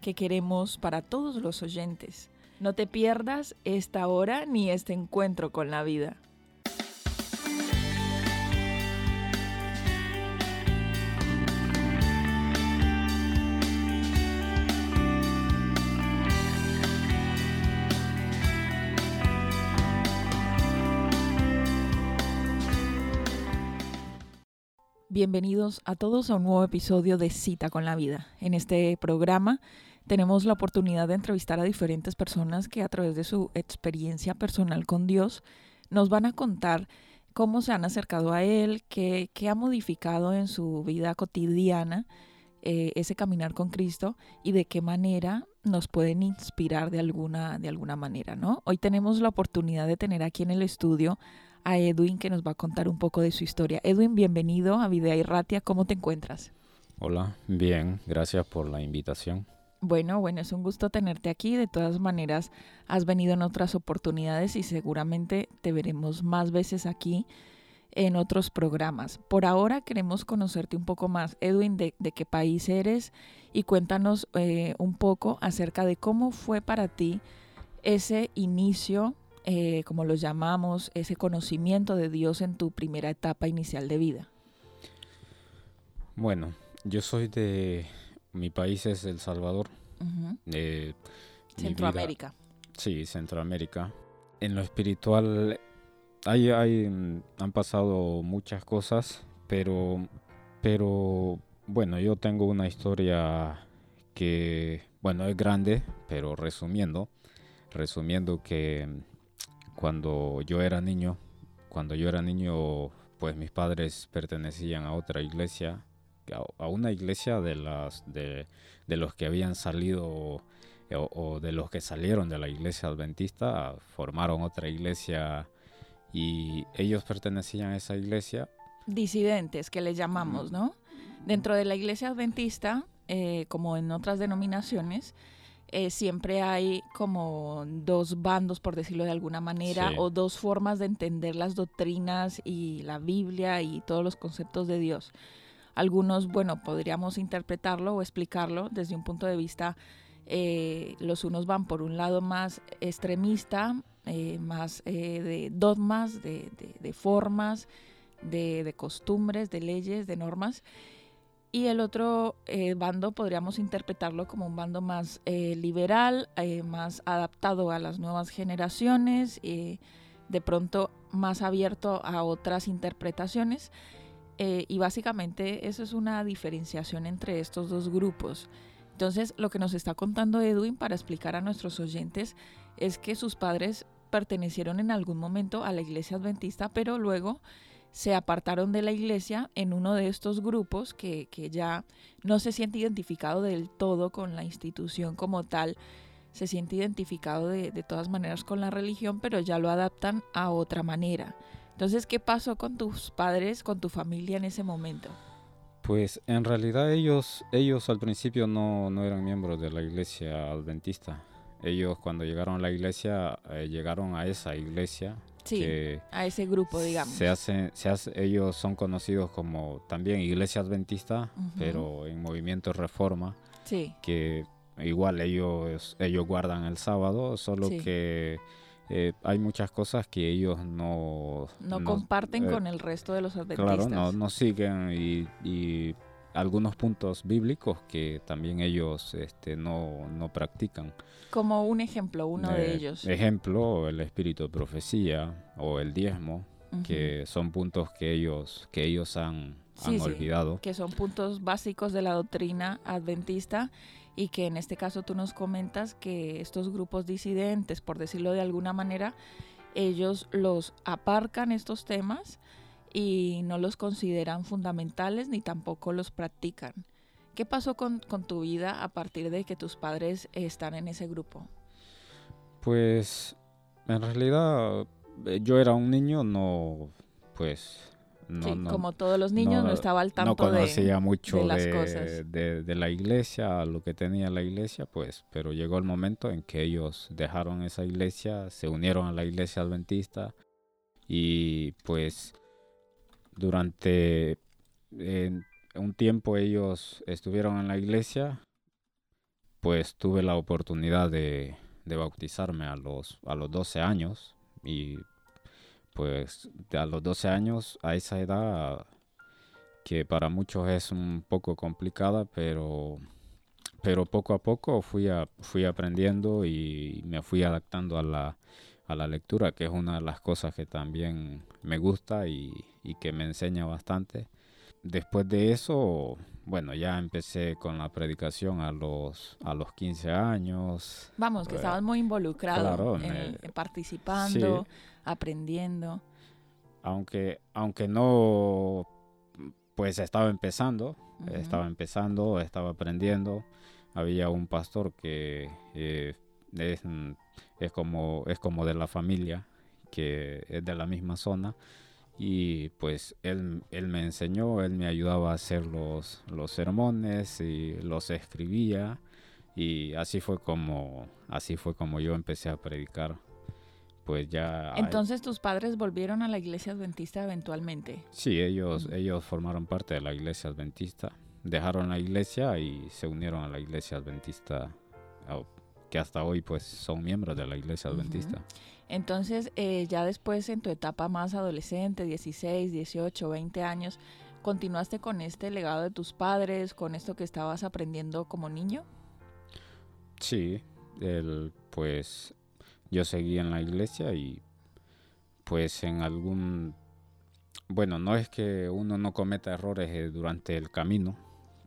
que queremos para todos los oyentes. No te pierdas esta hora ni este encuentro con la vida. Bienvenidos a todos a un nuevo episodio de Cita con la Vida. En este programa tenemos la oportunidad de entrevistar a diferentes personas que a través de su experiencia personal con Dios nos van a contar cómo se han acercado a Él, qué, ha modificado en su vida cotidiana eh, ese caminar con Cristo y de qué manera nos pueden inspirar de alguna, de alguna manera, ¿no? Hoy tenemos la oportunidad de tener aquí en el estudio a Edwin que nos va a contar un poco de su historia. Edwin, bienvenido a Videa Ratia. ¿Cómo te encuentras? Hola, bien, gracias por la invitación. Bueno, bueno, es un gusto tenerte aquí. De todas maneras, has venido en otras oportunidades y seguramente te veremos más veces aquí en otros programas. Por ahora queremos conocerte un poco más. Edwin, de, qué país eres y cuéntanos eh, un poco acerca de cómo fue para ti ese inicio eh, como lo llamamos, ese conocimiento de Dios en tu primera etapa inicial de vida? Bueno, yo soy de, mi país es El Salvador. Centroamérica. sí, Centroamérica. En lo espiritual hay, hay, han pasado muchas cosas, pero, pero bueno, yo tengo una historia que, bueno, es grande, pero resumiendo, resumiendo que cuando yo era niño, cuando yo era niño, pues mis padres pertenecían a otra iglesia, a una iglesia de las de, los que habían salido o, de los que salieron de la iglesia adventista, formaron otra iglesia y ellos pertenecían a esa iglesia. Disidentes, que les llamamos, ¿no? Dentro de la iglesia adventista, eh, como en otras denominaciones, eh, siempre hay como dos bandos, por decirlo de alguna manera, o dos formas de entender las doctrinas y la Biblia y todos los conceptos de Dios. Algunos, bueno, podríamos interpretarlo o explicarlo desde un punto de vista, eh, los unos van por un lado más extremista, eh, más de dogmas, de, de formas, de costumbres, de leyes, de normas, y el otro eh, bando podríamos interpretarlo como un bando más eh, liberal, eh, más adaptado a las nuevas generaciones, de pronto más abierto a otras interpretaciones. Y básicamente eso es una diferenciación entre estos dos grupos. Entonces, lo que nos está contando Edwin para explicar a nuestros oyentes es que sus padres pertenecieron en algún momento a la iglesia adventista, pero luego se apartaron de la iglesia en uno de estos grupos que, ya no se siente identificado del todo con la institución como tal, se siente identificado de, de, todas maneras con la religión, pero ya lo adaptan a otra manera. Entonces, ¿qué pasó con tus padres, con tu familia en ese momento? Pues en realidad ellos, ellos al principio no, no eran miembros de la iglesia adventista. Ellos cuando llegaron a la iglesia, eh, llegaron a esa iglesia Sí, a ese grupo, digamos. Se hace, se hace, ellos son conocidos como también Iglesia Adventista, pero en movimiento Reforma. Sí. Que igual ellos, ellos guardan el sábado, solo que eh, hay muchas cosas que ellos no... No, comparten eh, con el resto de los adventistas. Claro, no, siguen y, algunos puntos bíblicos que también ellos este, no, no practican. Como un ejemplo, uno de ellos. Ejemplo, el espíritu de profecía o el diezmo, que son puntos que ellos, que ellos han, olvidado. que son puntos básicos de la doctrina adventista y que en este caso tú nos comentas que estos grupos disidentes, por decirlo de alguna manera, ellos los aparcan estos temas y no los consideran fundamentales ni tampoco los practican. ¿Qué pasó con, tu vida a partir de que tus padres están en ese grupo? Pues en realidad eh, yo era un niño, no, pues no, sí, como todos los niños no, estaba al tanto no conocía mucho de las cosas. De, de, la iglesia, lo que tenía la iglesia, pues, pero llegó el momento en que ellos dejaron esa iglesia, se unieron a la iglesia adventista y pues durante un tiempo ellos estuvieron en la iglesia, pues tuve la oportunidad de, de bautizarme a los, a los 12 años y pues a los 12 años, a esa edad que para muchos es un poco complicada, pero, pero poco a poco fui, a, fui aprendiendo y me fui adaptando a la, a la lectura, que es una de las cosas que también me gusta y, y que me enseña bastante. Después de eso, bueno, ya empecé con la predicación a los, a los 15 años. Vamos, que Eh, estabas muy involucrado, claro, en- me- participando, aprendiendo. Aunque, aunque no, pues estaba empezando, estaba empezando, estaba aprendiendo. Había un pastor que eh, es, es, como, es como de la familia, que es de la misma zona. Y pues él, él me enseñó, él me ayudaba a hacer los, los sermones y los escribía. Y así fue como, así fue como yo empecé a predicar. Pues ya... Entonces tus padres volvieron a la iglesia adventista eventualmente. Sí, ellos, ellos formaron parte de la iglesia adventista. Dejaron la iglesia y se unieron a la iglesia adventista, que hasta hoy pues son miembros de la iglesia adventista. Entonces, eh, ya después en tu etapa más adolescente, 16, 18, 20 años, ¿continuaste con este legado de tus padres, con esto que estabas aprendiendo como niño? Sí, el, pues yo seguí en la iglesia y pues en algún... Bueno, no es que uno no cometa errores eh, durante el camino,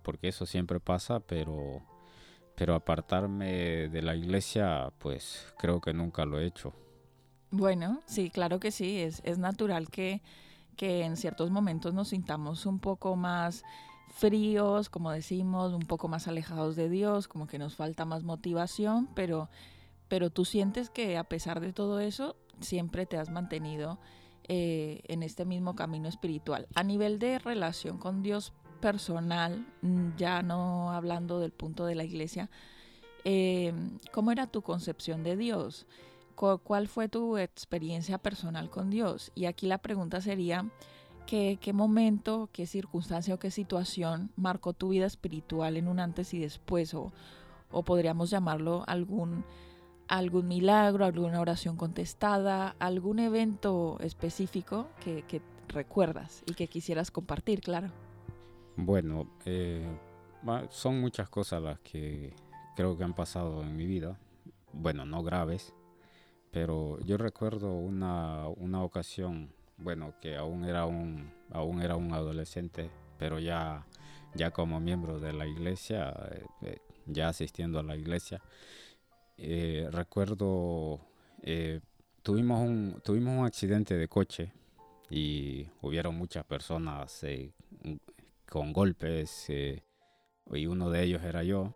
porque eso siempre pasa, pero, pero apartarme de la iglesia, pues creo que nunca lo he hecho. Bueno, sí, claro que sí, es, es natural que, que en ciertos momentos nos sintamos un poco más fríos, como decimos, un poco más alejados de Dios, como que nos falta más motivación, pero, pero tú sientes que a pesar de todo eso, siempre te has mantenido eh, en este mismo camino espiritual. A nivel de relación con Dios personal, mm, ya no hablando del punto de la iglesia, eh, ¿cómo era tu concepción de Dios? Cu- ¿Cuál fue tu experiencia personal con Dios? Y aquí la pregunta sería, ¿qué, qué momento, qué circunstancia o qué situación marcó tu vida espiritual en un antes y después? O, o podríamos llamarlo algún, algún milagro, alguna oración contestada, algún evento específico que, que recuerdas y que quisieras compartir, claro. Bueno, eh, son muchas cosas las que creo que han pasado en mi vida. Bueno, no graves, pero yo recuerdo una, una ocasión, bueno, que aún era un, aún era un adolescente, pero ya, ya como miembro de la iglesia, eh, eh, ya asistiendo a la iglesia. Eh, recuerdo, eh, tuvimos un, tuvimos un accidente de coche y hubieron muchas personas con golpes y uno de ellos era yo.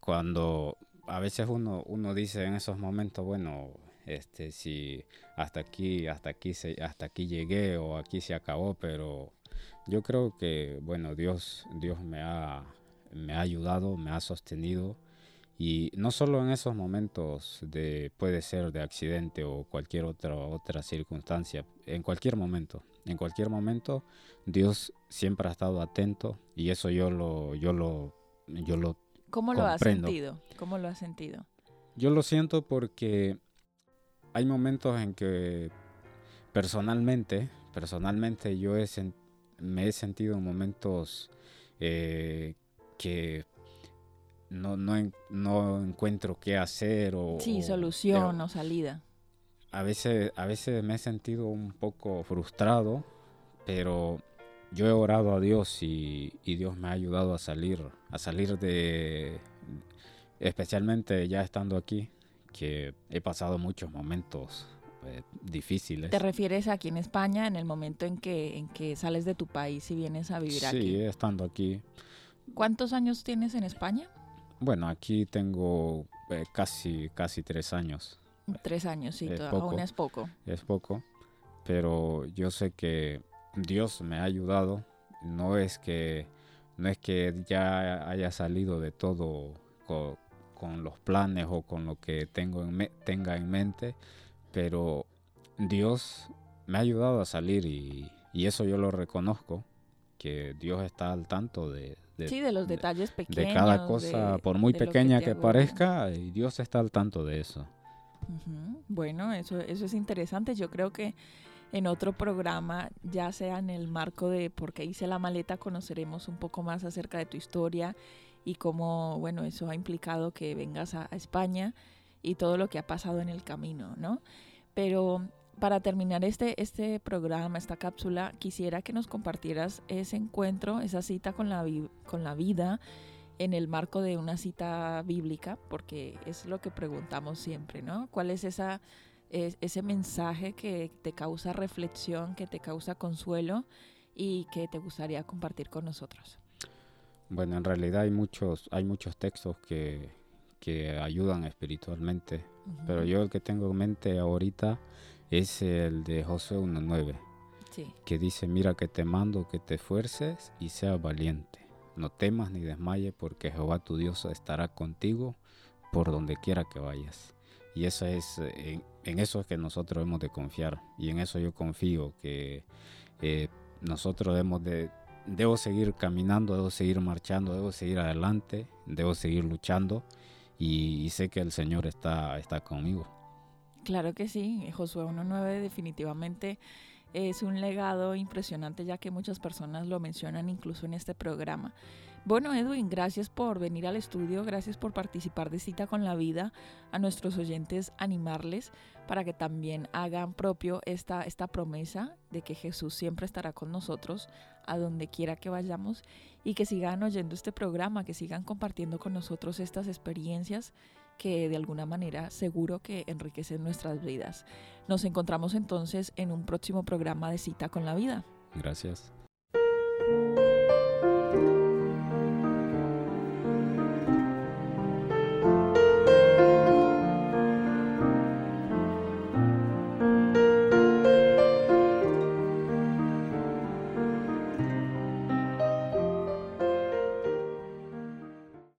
Cuando a veces uno, uno dice en esos momentos, bueno, este, si hasta aquí, hasta aquí, se, hasta aquí llegué o aquí se acabó, pero yo creo que, bueno, Dios, Dios me ha, me ha ayudado, me ha sostenido. Y no solo en esos momentos de, puede ser de accidente o cualquier otra, otra circunstancia, en cualquier momento, en cualquier momento Dios siempre ha estado atento y eso yo lo, yo lo, yo lo, ¿Cómo lo has sentido? ¿Cómo lo has sentido? yo lo siento porque hay momentos en que personalmente, personalmente yo he me he sentido en momentos eh, que no, no, en- no encuentro qué hacer o, Sí, o- solución o salida. a veces, a veces me he sentido un poco frustrado, pero yo he orado a Dios y, y Dios me ha ayudado a salir, a salir de, especialmente ya estando aquí, que he pasado muchos momentos eh, difíciles. ¿Te refieres aquí en España en el momento en que, en que sales de tu país y vienes a vivir sí, aquí? estando aquí. ¿Cuántos años tienes en España? Bueno, aquí tengo eh, casi, casi tres años. Tres años, sí, Es poco. aún es poco. Es poco, pero yo sé que Dios me ha ayudado. No es que, no es que ya haya salido de todo co- con, los planes o con lo que tengo en me- tenga en mente, pero Dios me ha ayudado a salir y, y eso yo lo reconozco, que Dios está al tanto de, de- Sí, de los de- detalles pequeños. de cada cosa, de- por muy que pequeña que, parezca, y Dios está al tanto de eso. Bueno, eso, eso es interesante. Yo creo que en otro programa, ya sea en el marco de por qué hice la maleta, conoceremos un poco más acerca de tu historia y cómo, bueno, eso ha implicado que vengas a, a España y todo lo que ha pasado en el camino, ¿no? Pero para terminar este, este programa, esta cápsula, quisiera que nos compartieras ese encuentro, esa cita con la, con la vida en el marco de una cita bíblica, porque es lo que preguntamos siempre, ¿no? ¿Cuál es esa, es- ese mensaje que te causa reflexión, que te causa consuelo y que te gustaría compartir con nosotros? Bueno, en realidad hay muchos, hay muchos textos que, que ayudan espiritualmente, pero yo el que tengo en mente ahorita es el de Josué 1.9, Sí, que dice, mira que te mando que te esfuerces y seas valiente, no temas ni desmayes porque Jehová tu Dios estará contigo por donde quiera que vayas. Y eso es, eh, en, eso es que nosotros hemos de confiar y en eso yo confío que eh, nosotros debemos de, debo seguir caminando, debo seguir marchando, debo seguir adelante, debo seguir luchando y, y sé que el Señor está, está conmigo. claro que sí. Josué 1.9 definitivamente es un legado impresionante ya que muchas personas lo mencionan incluso en este programa. Bueno, Edwin, gracias por venir al estudio, gracias por participar de Cita con la Vida, a nuestros oyentes animarles para que también hagan propio esta, esta promesa de que Jesús siempre estará con nosotros a donde quiera que vayamos y que sigan oyendo este programa, que sigan compartiendo con nosotros estas experiencias que de alguna manera seguro que enriquecen nuestras vidas. Nos encontramos entonces en un próximo programa de Cita con la Vida. Gracias.